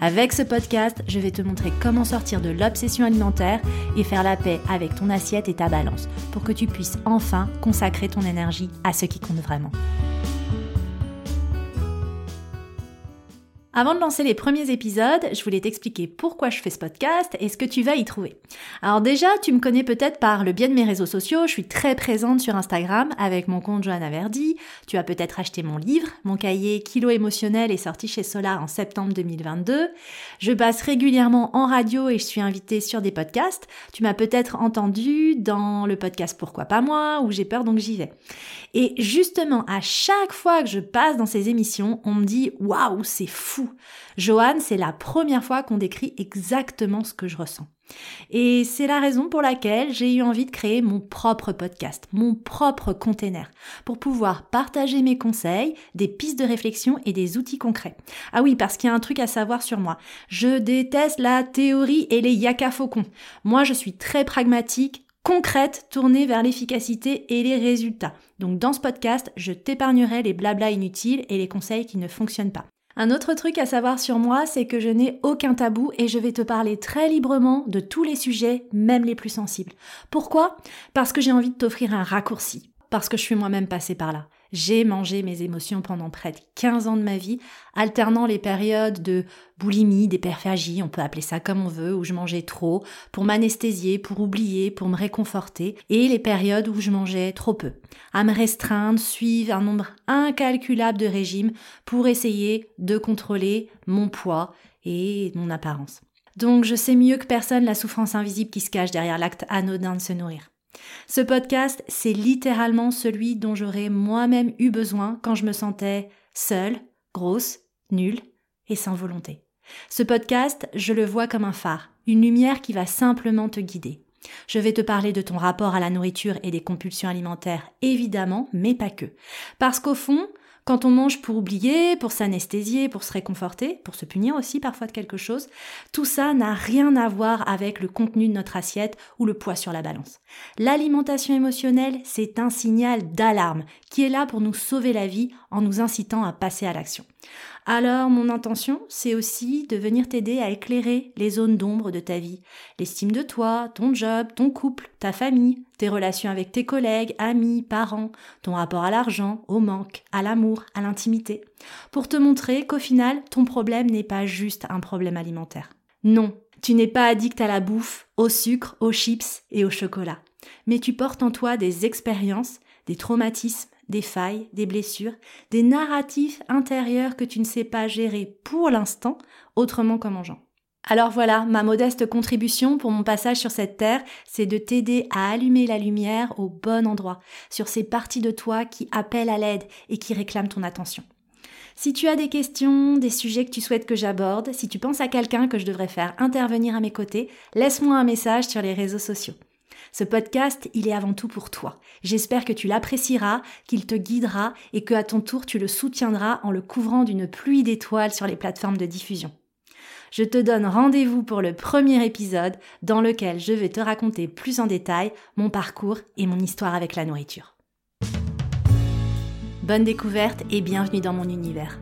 Avec ce podcast, je vais te montrer comment sortir de l'obsession alimentaire et faire la paix avec ton assiette et ta balance pour que tu puisses enfin consacrer ton énergie à ce qui compte vraiment. Avant de lancer les premiers épisodes, je voulais t'expliquer pourquoi je fais ce podcast et ce que tu vas y trouver. Alors déjà, tu me connais peut-être par le biais de mes réseaux sociaux, je suis très présente sur Instagram avec mon compte Johanna Verdi, tu as peut-être acheté mon livre, mon cahier Kilo émotionnel est sorti chez Solar en septembre 2022. Je passe régulièrement en radio et je suis invitée sur des podcasts. Tu m'as peut-être entendu dans le podcast Pourquoi pas moi ou J'ai peur donc j'y vais. Et justement, à chaque fois que je passe dans ces émissions, on me dit waouh, c'est fou Joanne, c'est la première fois qu'on décrit exactement ce que je ressens. Et c'est la raison pour laquelle j'ai eu envie de créer mon propre podcast, mon propre container, pour pouvoir partager mes conseils, des pistes de réflexion et des outils concrets. Ah oui, parce qu'il y a un truc à savoir sur moi. Je déteste la théorie et les yaka faucons. Moi, je suis très pragmatique, concrète, tournée vers l'efficacité et les résultats. Donc dans ce podcast, je t'épargnerai les blablas inutiles et les conseils qui ne fonctionnent pas. Un autre truc à savoir sur moi, c'est que je n'ai aucun tabou et je vais te parler très librement de tous les sujets, même les plus sensibles. Pourquoi? Parce que j'ai envie de t'offrir un raccourci, parce que je suis moi-même passée par là. J'ai mangé mes émotions pendant près de 15 ans de ma vie, alternant les périodes de boulimie, d'hyperphagie, on peut appeler ça comme on veut, où je mangeais trop, pour m'anesthésier, pour oublier, pour me réconforter, et les périodes où je mangeais trop peu, à me restreindre, suivre un nombre incalculable de régimes pour essayer de contrôler mon poids et mon apparence. Donc je sais mieux que personne la souffrance invisible qui se cache derrière l'acte anodin de se nourrir. Ce podcast, c'est littéralement celui dont j'aurais moi-même eu besoin quand je me sentais seule, grosse, nulle et sans volonté. Ce podcast, je le vois comme un phare, une lumière qui va simplement te guider. Je vais te parler de ton rapport à la nourriture et des compulsions alimentaires, évidemment, mais pas que. Parce qu'au fond, quand on mange pour oublier, pour s'anesthésier, pour se réconforter, pour se punir aussi parfois de quelque chose, tout ça n'a rien à voir avec le contenu de notre assiette ou le poids sur la balance. L'alimentation émotionnelle, c'est un signal d'alarme qui est là pour nous sauver la vie en nous incitant à passer à l'action. Alors mon intention, c'est aussi de venir t'aider à éclairer les zones d'ombre de ta vie, l'estime de toi, ton job, ton couple, ta famille, tes relations avec tes collègues, amis, parents, ton rapport à l'argent, au manque, à l'amour, à l'intimité, pour te montrer qu'au final, ton problème n'est pas juste un problème alimentaire. Non, tu n'es pas addict à la bouffe, au sucre, aux chips et au chocolat, mais tu portes en toi des expériences, des traumatismes, des failles, des blessures, des narratifs intérieurs que tu ne sais pas gérer pour l'instant autrement qu'en mangeant. Alors voilà, ma modeste contribution pour mon passage sur cette terre, c'est de t'aider à allumer la lumière au bon endroit, sur ces parties de toi qui appellent à l'aide et qui réclament ton attention. Si tu as des questions, des sujets que tu souhaites que j'aborde, si tu penses à quelqu'un que je devrais faire intervenir à mes côtés, laisse-moi un message sur les réseaux sociaux. Ce podcast, il est avant tout pour toi. J'espère que tu l'apprécieras, qu'il te guidera et que à ton tour tu le soutiendras en le couvrant d'une pluie d'étoiles sur les plateformes de diffusion. Je te donne rendez-vous pour le premier épisode dans lequel je vais te raconter plus en détail mon parcours et mon histoire avec la nourriture. Bonne découverte et bienvenue dans mon univers.